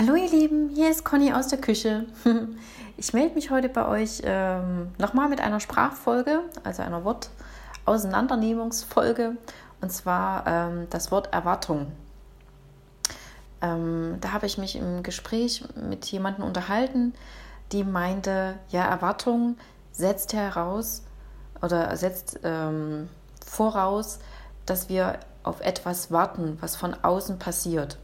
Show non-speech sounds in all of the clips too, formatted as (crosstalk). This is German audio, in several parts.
Hallo ihr Lieben, hier ist Conny aus der Küche. (laughs) Ich melde mich heute bei euch ähm, nochmal mit einer Sprachfolge, also einer Wortauseinandernehmungsfolge, und zwar ähm, das Wort Erwartung. Ähm, da habe ich mich im Gespräch mit jemandem unterhalten, die meinte, ja, Erwartung setzt heraus oder setzt ähm, voraus, dass wir auf etwas warten, was von außen passiert.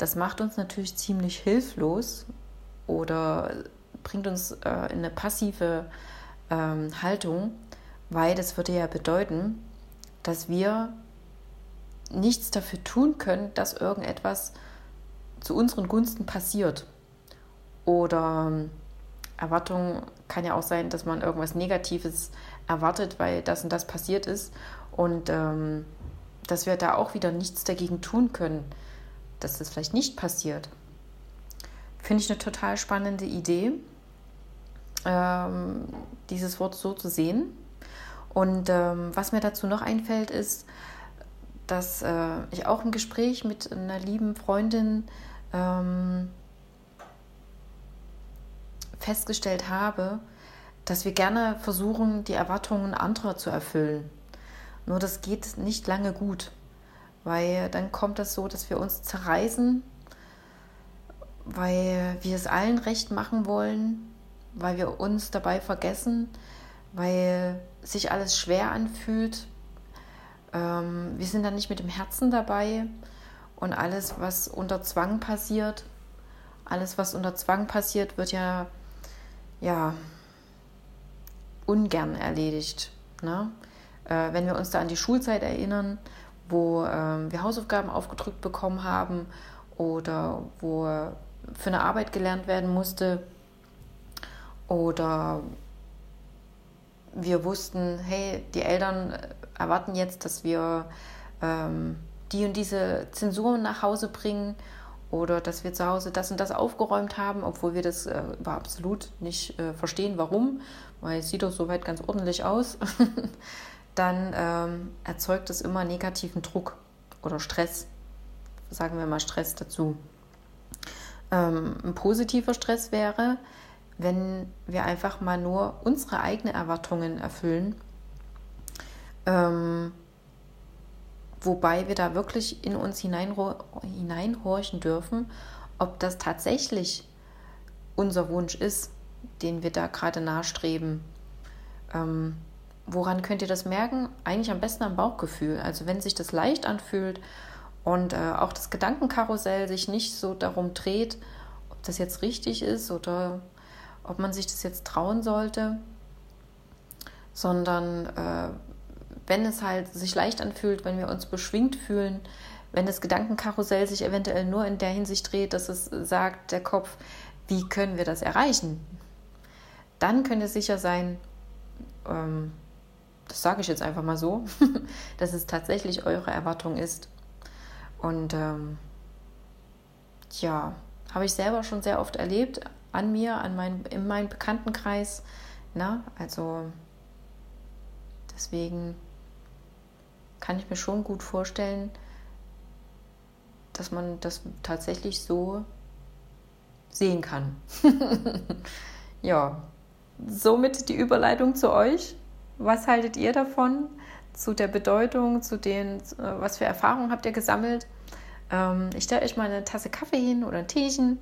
Das macht uns natürlich ziemlich hilflos oder bringt uns äh, in eine passive ähm, Haltung, weil das würde ja bedeuten, dass wir nichts dafür tun können, dass irgendetwas zu unseren Gunsten passiert. Oder ähm, Erwartung kann ja auch sein, dass man irgendwas Negatives erwartet, weil das und das passiert ist und ähm, dass wir da auch wieder nichts dagegen tun können dass das vielleicht nicht passiert. Finde ich eine total spannende Idee, ähm, dieses Wort so zu sehen. Und ähm, was mir dazu noch einfällt, ist, dass äh, ich auch im Gespräch mit einer lieben Freundin ähm, festgestellt habe, dass wir gerne versuchen, die Erwartungen anderer zu erfüllen. Nur das geht nicht lange gut weil dann kommt es so, dass wir uns zerreißen, weil wir es allen recht machen wollen, weil wir uns dabei vergessen, weil sich alles schwer anfühlt. Ähm, wir sind dann nicht mit dem Herzen dabei und alles, was unter Zwang passiert, alles, was unter Zwang passiert, wird ja, ja ungern erledigt. Ne? Äh, wenn wir uns da an die Schulzeit erinnern, wo ähm, wir Hausaufgaben aufgedrückt bekommen haben oder wo für eine Arbeit gelernt werden musste oder wir wussten, hey, die Eltern erwarten jetzt, dass wir ähm, die und diese Zensuren nach Hause bringen oder dass wir zu Hause das und das aufgeräumt haben, obwohl wir das äh, absolut nicht äh, verstehen, warum, weil es sieht doch soweit ganz ordentlich aus. (laughs) dann ähm, erzeugt es immer negativen Druck oder Stress. Sagen wir mal Stress dazu. Ähm, ein positiver Stress wäre, wenn wir einfach mal nur unsere eigenen Erwartungen erfüllen. Ähm, wobei wir da wirklich in uns hineinhorchen dürfen, ob das tatsächlich unser Wunsch ist, den wir da gerade nachstreben. Ähm, Woran könnt ihr das merken? Eigentlich am besten am Bauchgefühl. Also wenn sich das leicht anfühlt und äh, auch das Gedankenkarussell sich nicht so darum dreht, ob das jetzt richtig ist oder ob man sich das jetzt trauen sollte, sondern äh, wenn es halt sich leicht anfühlt, wenn wir uns beschwingt fühlen, wenn das Gedankenkarussell sich eventuell nur in der Hinsicht dreht, dass es sagt, der Kopf, wie können wir das erreichen? Dann könnt ihr sicher sein, ähm, sage ich jetzt einfach mal so, (laughs) dass es tatsächlich eure Erwartung ist. Und ähm, ja, habe ich selber schon sehr oft erlebt, an mir, an mein, in meinem Bekanntenkreis. Na, also deswegen kann ich mir schon gut vorstellen, dass man das tatsächlich so sehen kann. (laughs) ja, somit die Überleitung zu euch. Was haltet ihr davon? Zu der Bedeutung, zu den, äh, was für Erfahrungen habt ihr gesammelt? Ähm, ich stelle euch mal eine Tasse Kaffee hin oder ein Teechen.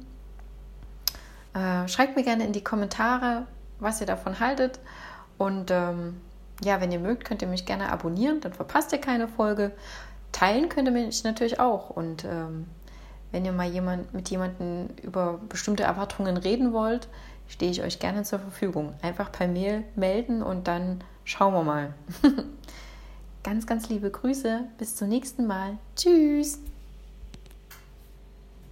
Äh, schreibt mir gerne in die Kommentare, was ihr davon haltet. Und ähm, ja, wenn ihr mögt, könnt ihr mich gerne abonnieren, dann verpasst ihr keine Folge. Teilen könnt ihr mich natürlich auch. Und ähm, wenn ihr mal jemand, mit jemandem über bestimmte Erwartungen reden wollt, stehe ich euch gerne zur Verfügung. Einfach per Mail melden und dann Schauen wir mal. (laughs) ganz, ganz liebe Grüße. Bis zum nächsten Mal. Tschüss.